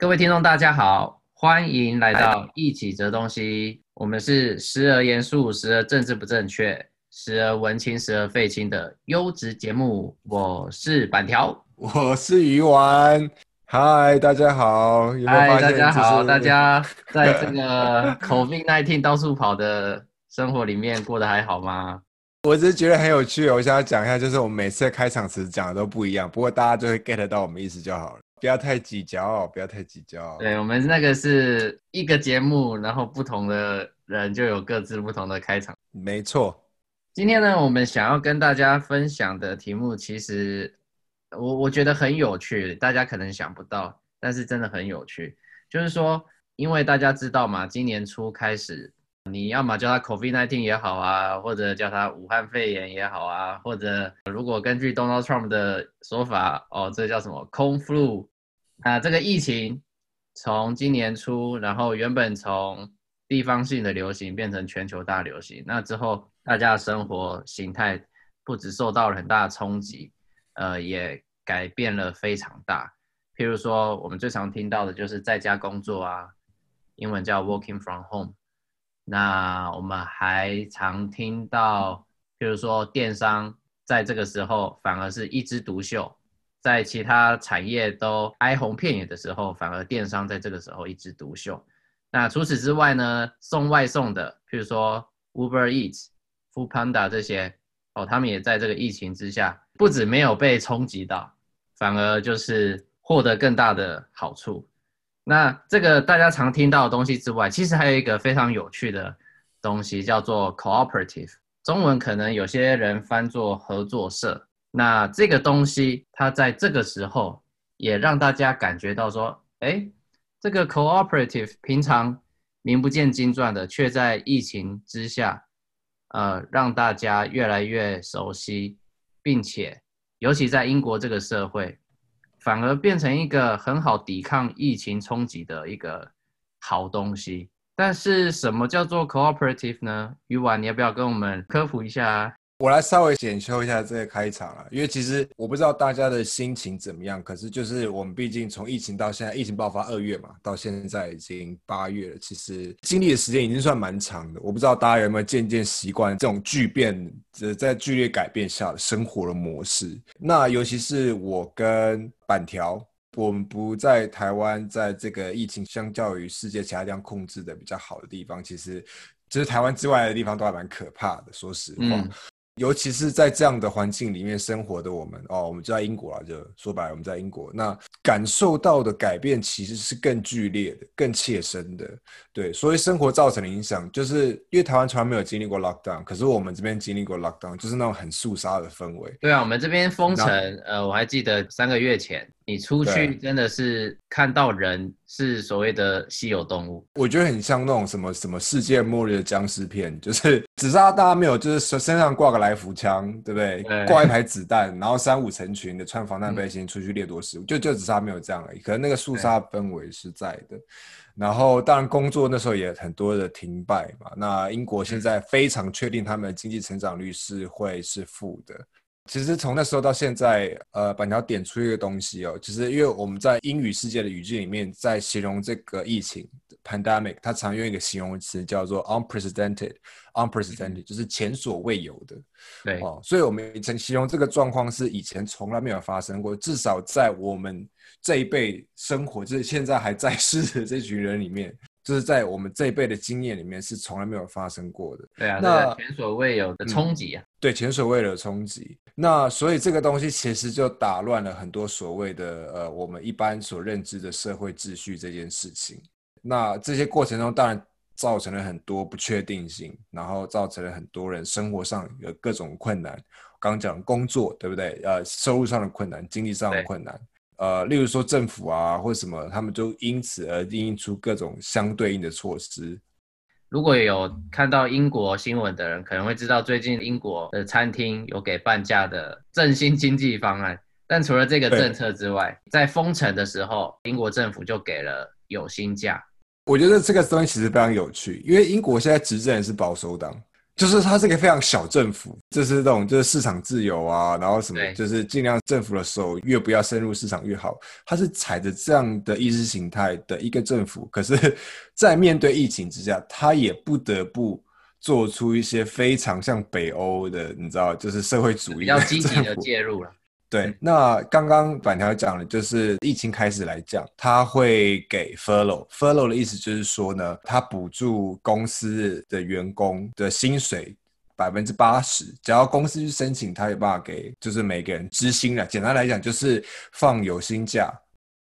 各位听众，大家好，欢迎来到一起折东西。我们是时而严肃，时而政治不正确，时而文青，时而废青的优质节目。我是板条，我是鱼丸。嗨，大家好。嗨，大家好。大家 在这个 COVID-19 到处跑的生活里面过得还好吗？我只是觉得很有趣，我想要讲一下，就是我们每次的开场词讲的都不一样，不过大家就会 get 到我们意思就好了。不要太计较，不要太计较。对，我们那个是一个节目，然后不同的人就有各自不同的开场。没错。今天呢，我们想要跟大家分享的题目，其实我我觉得很有趣，大家可能想不到，但是真的很有趣。就是说，因为大家知道嘛，今年初开始，你要么叫它 COVID-19 也好啊，或者叫它武汉肺炎也好啊，或者如果根据 Donald Trump 的说法，哦，这叫什么空 flu？那这个疫情从今年初，然后原本从地方性的流行变成全球大流行，那之后大家的生活形态不止受到了很大的冲击，呃，也改变了非常大。譬如说，我们最常听到的就是在家工作啊，英文叫 working from home。那我们还常听到，譬如说电商在这个时候反而是一枝独秀，在其他产业都哀鸿遍野的时候，反而电商在这个时候一枝独秀。那除此之外呢，送外送的，譬如说 Uber Eats、Foodpanda 这些，哦，他们也在这个疫情之下，不止没有被冲击到，反而就是获得更大的好处。那这个大家常听到的东西之外，其实还有一个非常有趣的东西，叫做 cooperative，中文可能有些人翻作合作社。那这个东西，它在这个时候也让大家感觉到说，哎，这个 cooperative 平常名不见经传的，却在疫情之下，呃，让大家越来越熟悉，并且尤其在英国这个社会。反而变成一个很好抵抗疫情冲击的一个好东西。但是什么叫做 cooperative 呢？鱼丸，你要不要跟我们科普一下？我来稍微检修一下这个开场啊，因为其实我不知道大家的心情怎么样，可是就是我们毕竟从疫情到现在，疫情爆发二月嘛，到现在已经八月了，其实经历的时间已经算蛮长的。我不知道大家有没有渐渐习惯这种巨变，在剧烈改变下的生活的模式。那尤其是我跟板条，我们不在台湾，在这个疫情相较于世界其他地方控制的比较好的地方，其实就是台湾之外的地方都还蛮可怕的。说实话。尤其是在这样的环境里面生活的我们哦，我们就在英国啊，就说白了，我们在英国，那感受到的改变其实是更剧烈的、更切身的。对，所以生活造成的影响，就是因为台湾从来没有经历过 lockdown，可是我们这边经历过 lockdown，就是那种很肃杀的氛围。对啊，我们这边封城，呃，我还记得三个月前。你出去真的是看到人是所谓的稀有动物，我觉得很像那种什么什么世界末日的僵尸片，就是只是大家没有，就是身上挂个来福枪，对不对？对，挂一排子弹，然后三五成群的穿防弹背心出去掠夺食物，嗯、就就只是他没有这样而已。可能那个肃杀氛围是在的，然后当然工作那时候也很多的停摆嘛。那英国现在非常确定他们的经济成长率是会是负的。其实从那时候到现在，呃，板桥点出一个东西哦，其实因为我们在英语世界的语境里面，在形容这个疫情 pandemic，它常用一个形容词叫做 unprecedented，unprecedented 就是前所未有的。对哦，所以我们曾形容这个状况是以前从来没有发生过，至少在我们这一辈生活，就是现在还在世的这群人里面。就是在我们这一辈的经验里面是从来没有发生过的。对啊，那前所未有的冲击啊！对，前所未有的冲击。那所以这个东西其实就打乱了很多所谓的呃我们一般所认知的社会秩序这件事情。那这些过程中当然造成了很多不确定性，然后造成了很多人生活上有各种困难。刚讲工作对不对？呃，收入上的困难，经济上的困难。呃，例如说政府啊，或什么，他们就因此而定义出各种相对应的措施。如果有看到英国新闻的人，可能会知道最近英国的餐厅有给半价的振兴经济方案。但除了这个政策之外，在封城的时候，英国政府就给了有薪假。我觉得这个东西其实非常有趣，因为英国现在执政是保守党。就是它是一个非常小政府，就是这种就是市场自由啊，然后什么就是尽量政府的手越不要深入市场越好。它是踩着这样的意识形态的一个政府，可是，在面对疫情之下，它也不得不做出一些非常像北欧的，你知道，就是社会主义的比较积极的介入了。对，那刚刚板条讲的，就是疫情开始来讲，他会给 furlough，furlough 的意思就是说呢，他补助公司的员工的薪水百分之八十，只要公司去申请，他有办法给，就是每个人支薪了。简单来讲，就是放有薪假。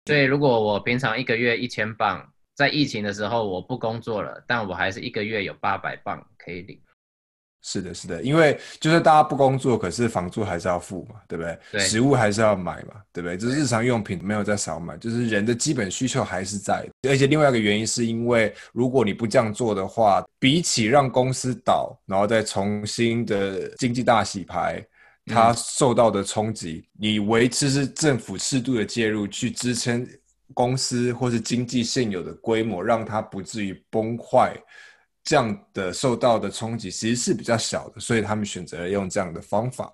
对，如果我平常一个月一千镑，在疫情的时候我不工作了，但我还是一个月有八百镑可以领。是的，是的，因为就是大家不工作，可是房租还是要付嘛，对不对？对，食物还是要买嘛，对不对？就是日常用品没有再少买，就是人的基本需求还是在。而且另外一个原因是因为，如果你不这样做的话，比起让公司倒，然后再重新的经济大洗牌，它受到的冲击，嗯、你维持是政府适度的介入去支撑公司或是经济现有的规模，让它不至于崩坏。这样的受到的冲击其实是比较小的，所以他们选择了用这样的方法。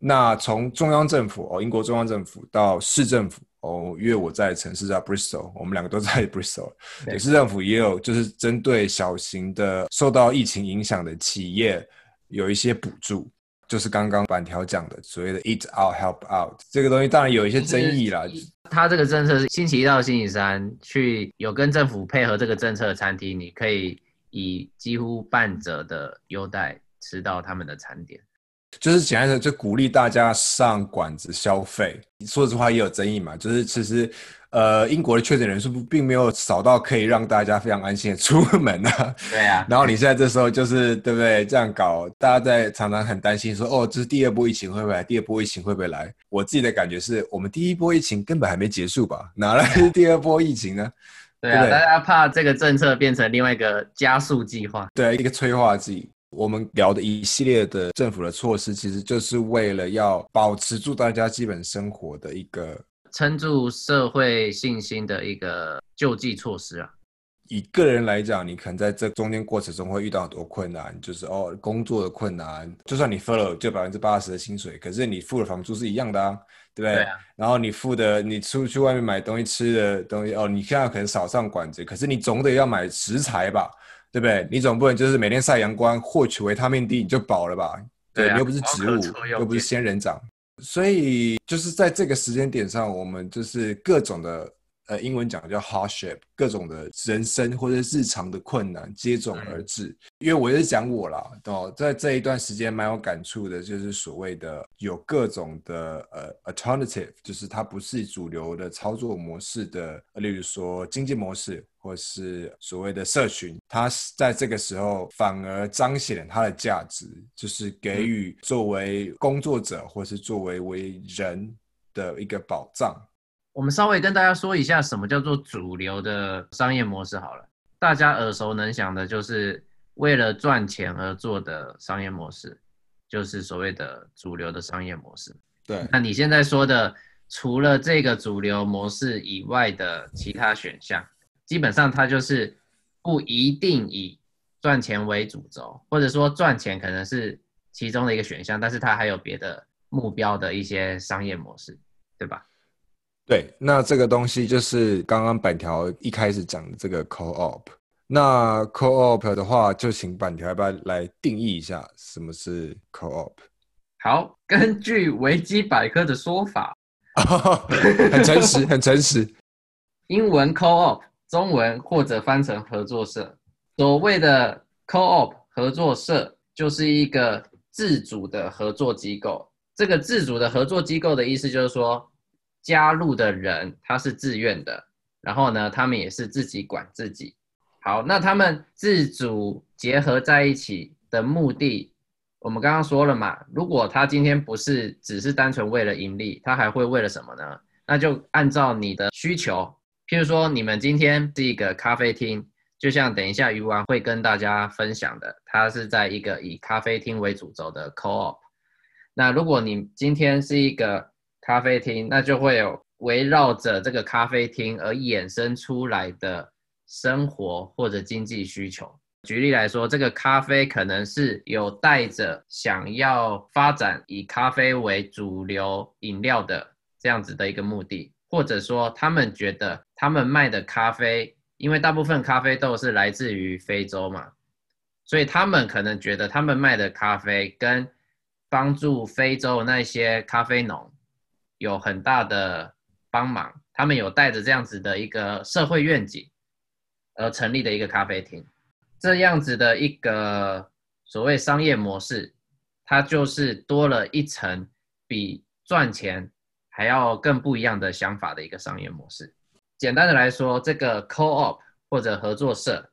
那从中央政府哦，英国中央政府到市政府哦，因为我在城市叫 Bristol，我们两个都在 Bristol，对，市政府也有就是针对小型的受到疫情影响的企业有一些补助，就是刚刚板条讲的所谓的 Eat Out Help Out 这个东西，当然有一些争议啦。他这个政策是星期一到星期三去有跟政府配合这个政策的餐厅，你可以。以几乎半折的优待吃到他们的餐点，就是简单的就鼓励大家上馆子消费。说实话也有争议嘛，就是其实呃英国的确诊人数并没有少到可以让大家非常安心的出门啊。对啊，然后你现在这时候就是对不对？这样搞，大家在常常很担心说哦，这是第二波疫情会不会来？第二波疫情会不会来？我自己的感觉是我们第一波疫情根本还没结束吧？哪来的第二波疫情呢？对啊，对大家怕这个政策变成另外一个加速计划，对，一个催化剂。我们聊的一系列的政府的措施，其实就是为了要保持住大家基本生活的一个撑住社会信心的一个救济措施啊。以个人来讲，你可能在这中间过程中会遇到很多困难，就是哦，工作的困难，就算你付了就百分之八十的薪水，可是你付的房租是一样的啊。对不对？对啊、然后你付的，你出去外面买东西吃的东西，哦，你现在可能少上馆子，可是你总得要买食材吧，对不对？你总不能就是每天晒阳光获取维他命 D 你就饱了吧？对，对啊、你又不是植物，又不是仙人掌，所以就是在这个时间点上，我们就是各种的。呃，英文讲叫 hardship，各种的人生或者日常的困难接踵而至。嗯、因为我也是讲我啦，哦，在这一段时间蛮有感触的，就是所谓的有各种的呃 alternative，就是它不是主流的操作模式的，例如说经济模式，或是所谓的社群，它在这个时候反而彰显了它的价值，就是给予作为工作者或是作为为人的一个保障。我们稍微跟大家说一下，什么叫做主流的商业模式好了。大家耳熟能详的，就是为了赚钱而做的商业模式，就是所谓的主流的商业模式。对。那你现在说的，除了这个主流模式以外的其他选项，基本上它就是不一定以赚钱为主轴，或者说赚钱可能是其中的一个选项，但是它还有别的目标的一些商业模式，对吧？对，那这个东西就是刚刚板条一开始讲的这个 co-op。那 co-op 的话，就请板条要不要来定义一下什么是 co-op？好，根据维基百科的说法，很诚实，很诚实。英文 co-op，中文或者翻成合作社。所谓的 co-op 合作社，就是一个自主的合作机构。这个自主的合作机构的意思就是说，加入的人他是自愿的，然后呢，他们也是自己管自己。好，那他们自主结合在一起的目的，我们刚刚说了嘛，如果他今天不是只是单纯为了盈利，他还会为了什么呢？那就按照你的需求，譬如说你们今天是一个咖啡厅，就像等一下鱼丸会跟大家分享的，它是在一个以咖啡厅为主轴的 co-op。那如果你今天是一个咖啡厅，那就会有围绕着这个咖啡厅而衍生出来的生活或者经济需求。举例来说，这个咖啡可能是有带着想要发展以咖啡为主流饮料的这样子的一个目的，或者说他们觉得他们卖的咖啡，因为大部分咖啡豆是来自于非洲嘛，所以他们可能觉得他们卖的咖啡跟帮助非洲那些咖啡农有很大的帮忙，他们有带着这样子的一个社会愿景而成立的一个咖啡厅。这样子的一个所谓商业模式，它就是多了一层比赚钱还要更不一样的想法的一个商业模式。简单的来说，这个 co-op 或者合作社，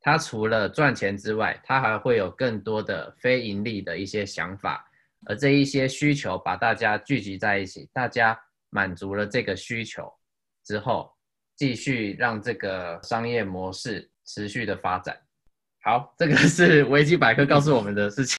它除了赚钱之外，它还会有更多的非盈利的一些想法，而这一些需求把大家聚集在一起，大家满足了这个需求之后，继续让这个商业模式持续的发展。好，这个是 维基百科告诉我们的事情。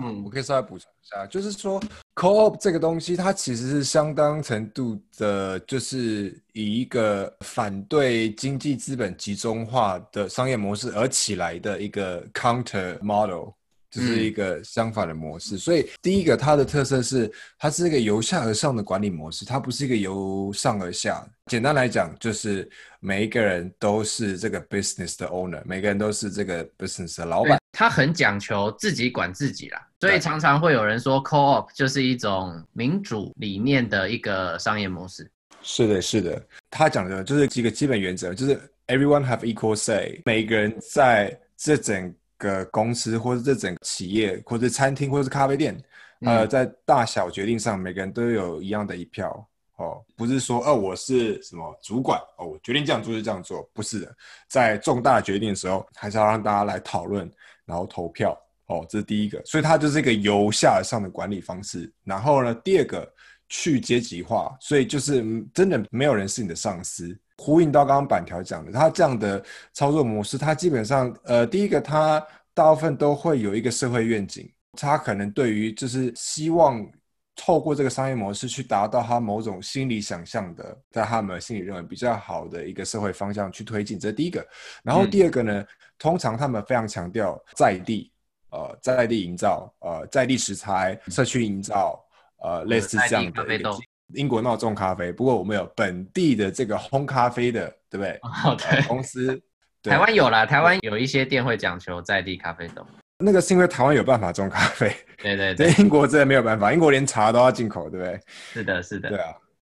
嗯，我可以稍微补充一下，就是说，co-op 这个东西，它其实是相当程度的，就是以一个反对经济资本集中化的商业模式而起来的一个 counter model。这是一个相反的模式，嗯、所以第一个它的特色是，它是一个由下而上的管理模式，它不是一个由上而下。简单来讲，就是每一个人都是这个 business 的 owner，每个人都是这个 business 的老板。他很讲求自己管自己啦，所以常常会有人说 co-op 就是一种民主理念的一个商业模式。是的，是的，他讲的就是几个基本原则，就是 everyone have equal say，每个人在这整。个公司或者这整个企业，或者餐厅，或者是咖啡店，嗯、呃，在大小决定上，每个人都有一样的一票哦，不是说哦，我是什么主管哦，我决定这样做就这样做，不是的，在重大决定的时候，还是要让大家来讨论，然后投票哦，这是第一个，所以它就是一个由下而上的管理方式。然后呢，第二个去阶级化，所以就是真的没有人是你的上司。呼应到刚刚板条讲的，他这样的操作模式，他基本上，呃，第一个，他大部分都会有一个社会愿景，他可能对于就是希望透过这个商业模式去达到他某种心理想象的，在他们心里认为比较好的一个社会方向去推进，这是第一个。然后第二个呢，嗯、通常他们非常强调在地，呃，在地营造，呃，在地食材，社区营造，呃，类似这样的一个。英国闹种咖啡，不过我们有本地的这个烘咖啡的，对不对？哦，对，呃、公司。台湾有啦，台湾有一些店会讲求在地咖啡豆。那个是因为台湾有办法种咖啡，对对对。在英国真的没有办法，英国连茶都要进口，对不对？是的，是的。对啊，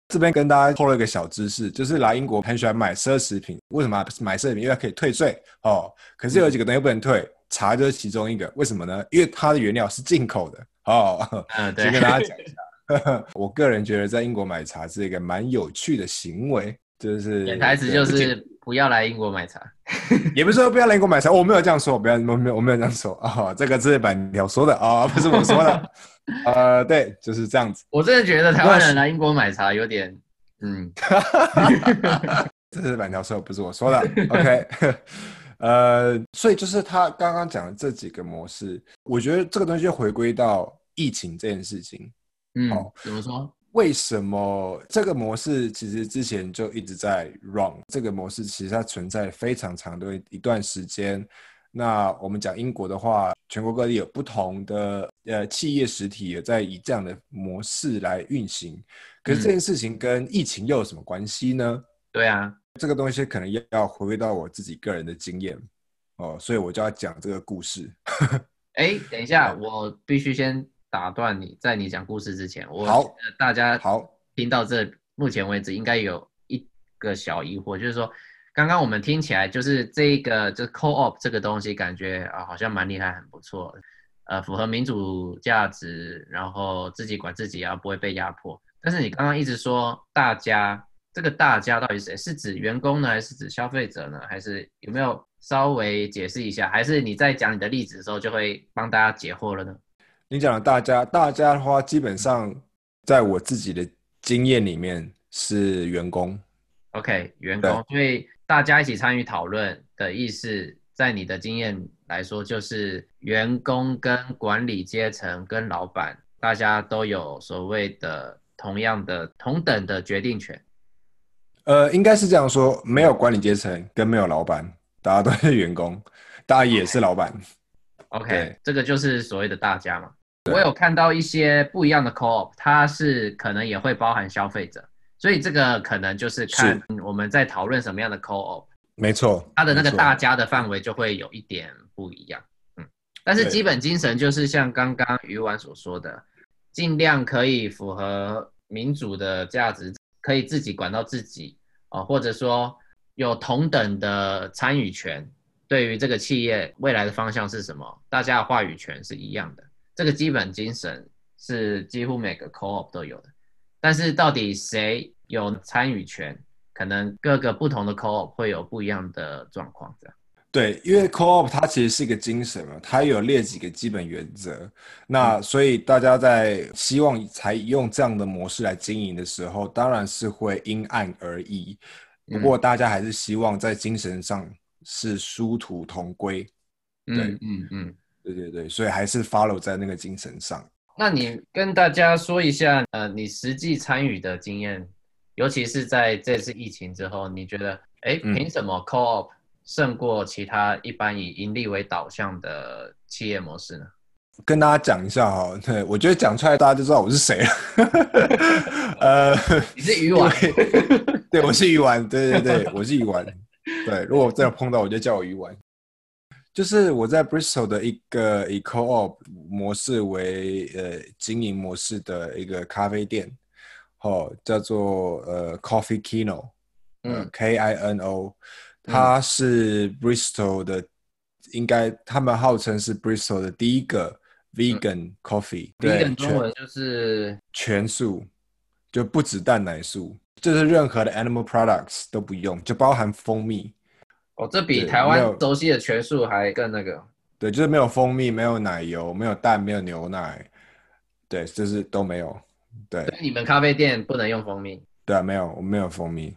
这边跟大家透露一个小知识，就是来英国很喜欢买奢侈品。为什么买奢侈品？因为可以退税哦。可是有几个东西不能退，嗯、茶就是其中一个。为什么呢？因为它的原料是进口的哦。嗯，对。先跟大家讲一下。我个人觉得在英国买茶是一个蛮有趣的行为，就是潜台词就是不要来英国买茶，也不是说不要来英国买茶，我没有这样说，不要，我没有，我没有这样说啊、哦，这个是板条说的啊、哦，不是我说的，呃，对，就是这样子。我真的觉得台湾人来英国买茶有点，嗯，这是板条说，不是我说的，OK，呃，所以就是他刚刚讲的这几个模式，我觉得这个东西就回归到疫情这件事情。嗯，怎么说？为什么这个模式其实之前就一直在 run？这个模式其实它存在非常长的一段时间。那我们讲英国的话，全国各地有不同的呃企业实体也在以这样的模式来运行。可是这件事情跟疫情又有什么关系呢？嗯、对啊，这个东西可能要回归到我自己个人的经验哦，所以我就要讲这个故事。哎，等一下，我必须先。打断你，在你讲故事之前，我大家好听到这目前为止应该有一个小疑惑，就是说，刚刚我们听起来就是这一个就是 co-op 这个东西，感觉啊好像蛮厉害，很不错，呃，符合民主价值，然后自己管自己啊，不会被压迫。但是你刚刚一直说大家，这个大家到底是谁？是指员工呢，还是指消费者呢？还是有没有稍微解释一下？还是你在讲你的例子的时候就会帮大家解惑了呢？你讲的大家，大家的话，基本上在我自己的经验里面是员工。OK，员工，所以大家一起参与讨论的意思，在你的经验来说，就是员工跟管理阶层跟老板，大家都有所谓的同样的同等的决定权。呃，应该是这样说，没有管理阶层跟没有老板，大家都是员工。大家也是老板。OK，这个就是所谓的大家嘛。我有看到一些不一样的 Co-op，它是可能也会包含消费者，所以这个可能就是看我们在讨论什么样的 Co-op。没错，它的那个大家的范围就会有一点不一样。嗯，但是基本精神就是像刚刚鱼丸所说的，尽量可以符合民主的价值，可以自己管到自己啊，或者说有同等的参与权，对于这个企业未来的方向是什么，大家的话语权是一样的。这个基本精神是几乎每个 co-op 都有的，但是到底谁有参与权，可能各个不同的 co-op 会有不一样的状况。这样对，因为 co-op 它其实是一个精神嘛，它有列几个基本原则。那所以大家在希望采用这样的模式来经营的时候，当然是会因案而异。不过大家还是希望在精神上是殊途同归。对，嗯嗯。嗯对对对，所以还是 follow 在那个精神上。那你跟大家说一下，呃，你实际参与的经验，尤其是在这次疫情之后，你觉得，哎，凭什么 Co-op 胜过其他一般以盈利为导向的企业模式呢？跟大家讲一下哈，对，我觉得讲出来大家就知道我是谁了。呃，你是鱼丸，对，我是鱼丸，对对对，我是鱼丸。对，如果真的碰到，我就叫我鱼丸。就是我在 Bristol 的一个以 Co-op 模式为呃经营模式的一个咖啡店，哦，叫做呃 Coffee Kino，嗯，K I N O，它是 Bristol 的，嗯、应该他们号称是 Bristol 的第一个 Vegan Coffee，嗯、对，Vegan 中文就是全素，就不止蛋奶素，就是任何的 Animal Products 都不用，就包含蜂蜜。哦，这比台湾熟悉的全素还更那个。对，就是没有蜂蜜，没有奶油，没有蛋，没有牛奶，对，就是都没有。对，你们咖啡店不能用蜂蜜？对啊，没有，我没有蜂蜜。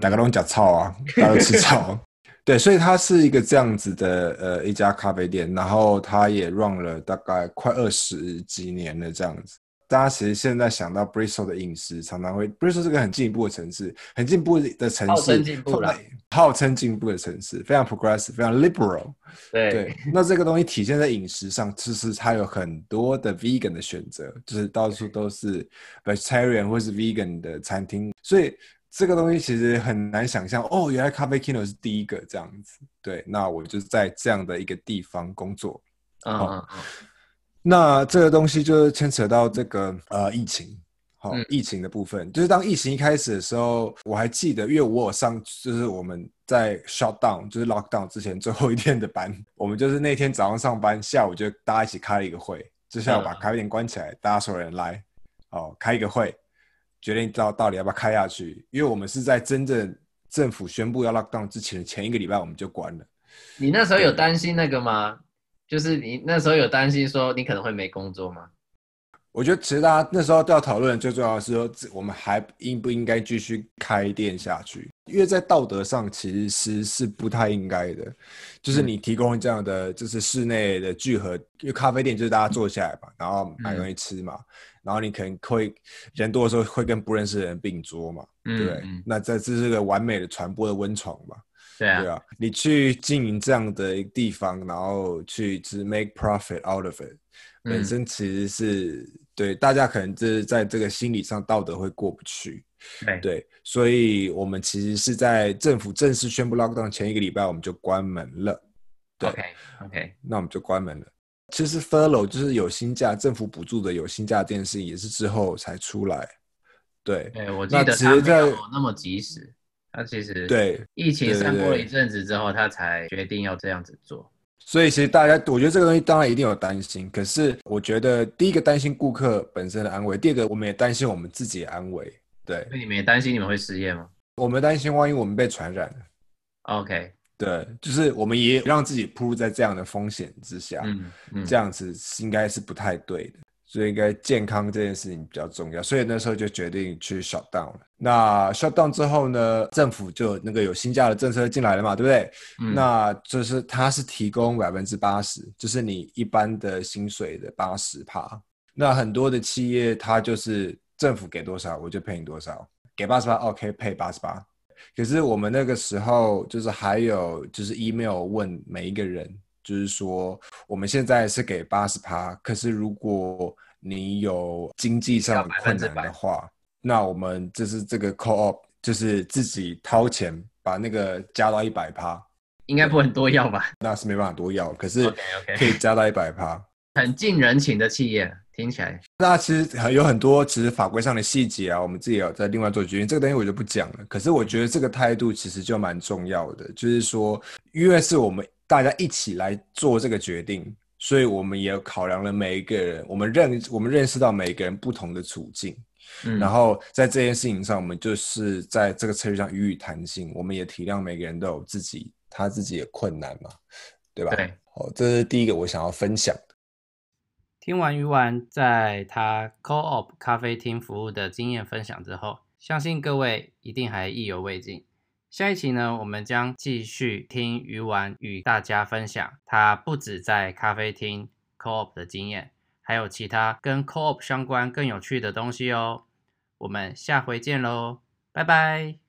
大家都讲草啊，大家都吃草。对，所以它是一个这样子的呃一家咖啡店，然后它也 run 了大概快二十几年了这样子。大家其实现在想到 Bristol 的饮食，常常会 Bristol 是个很进步的城市，很进步的城市，号称进步了，号称进步的城市，非常 progressive，非常 liberal。对，对，那这个东西体现在饮食上，其实它有很多的 vegan 的选择，就是到处都是 vegetarian 或是 vegan 的餐厅，所以这个东西其实很难想象哦，原来咖啡 Kino 是第一个这样子。对，那我就是在这样的一个地方工作。嗯嗯嗯。那这个东西就是牵扯到这个呃疫情，好、疫情的部分，就是当疫情一开始的时候，我还记得，因为我有上就是我们在 shut down 就是 lock down 之前最后一天的班，我们就是那天早上上班，下午就大家一起开了一个会，就下午把咖啡店关起来，嗯、大家所有人来，哦开一个会，决定到到底要不要开下去，因为我们是在真正政府宣布要 lock down 之前的前一个礼拜我们就关了。你那时候有担心那个吗？就是你那时候有担心说你可能会没工作吗？我觉得其实大家那时候都要讨论，最重要的是说我们还应不应该继续开店下去？因为在道德上其实是不太应该的。就是你提供这样的就是室内的聚合，因为咖啡店就是大家坐下来嘛，然后买东西吃嘛，然后你可能会人多的时候会跟不认识的人并桌嘛，对？那这这是个完美的传播的温床嘛。对啊，对啊，你去经营这样的一个地方，然后去只 make profit out of it，嗯、本身其实是对大家可能就是在这个心理上道德会过不去。对，对，所以我们其实是在政府正式宣布 lockdown 前一个礼拜，我们就关门了。对，OK 那我们就关门了。其实 furlough 就是有薪假，政府补助的有薪假这件事情也是之后才出来。对，对我记得他没有那么及时。他其实对疫情散播了一阵子之后，他才决定要这样子做。所以其实大家，我觉得这个东西当然一定有担心。可是我觉得第一个担心顾客本身的安危，第二个我们也担心我们自己的安危。对，那你们也担心你们会失业吗？我们担心万一我们被传染了。OK，对，就是我们也让自己暴露在这样的风险之下。嗯，嗯，这样子应该是不太对的。所以应该健康这件事情比较重要，所以那时候就决定去 shut down 了。那 shut down 之后呢，政府就那个有新加的政策进来了嘛，对不对？嗯。那就是它是提供百分之八十，就是你一般的薪水的八十趴。那很多的企业它就是政府给多少我就赔你多少，给八十八 OK 赔八十八。可是我们那个时候就是还有就是 email 问每一个人，就是说我们现在是给八十趴，可是如果你有经济上的困难的话，那我们就是这个 co-op 就是自己掏钱把那个加到一百趴，应该不很多要吧？那是没办法多要，可是可以加到一百趴，很近人情的企业。听起来，那其实有很多其实法规上的细节啊，我们自己有在另外做决定。这个东西我就不讲了。可是我觉得这个态度其实就蛮重要的，就是说，因为是我们大家一起来做这个决定，所以我们也考量了每一个人，我们认我们认识到每一个人不同的处境，嗯，然后在这件事情上，我们就是在这个策略上予以弹性，我们也体谅每个人都有自己他自己的困难嘛，对吧？对，好，这是第一个我想要分享的。听完鱼丸在他 Co-op 咖啡厅服务的经验分享之后，相信各位一定还意犹未尽。下一期呢，我们将继续听鱼丸与大家分享他不止在咖啡厅 Co-op 的经验，还有其他跟 Co-op 相关更有趣的东西哦。我们下回见喽，拜拜。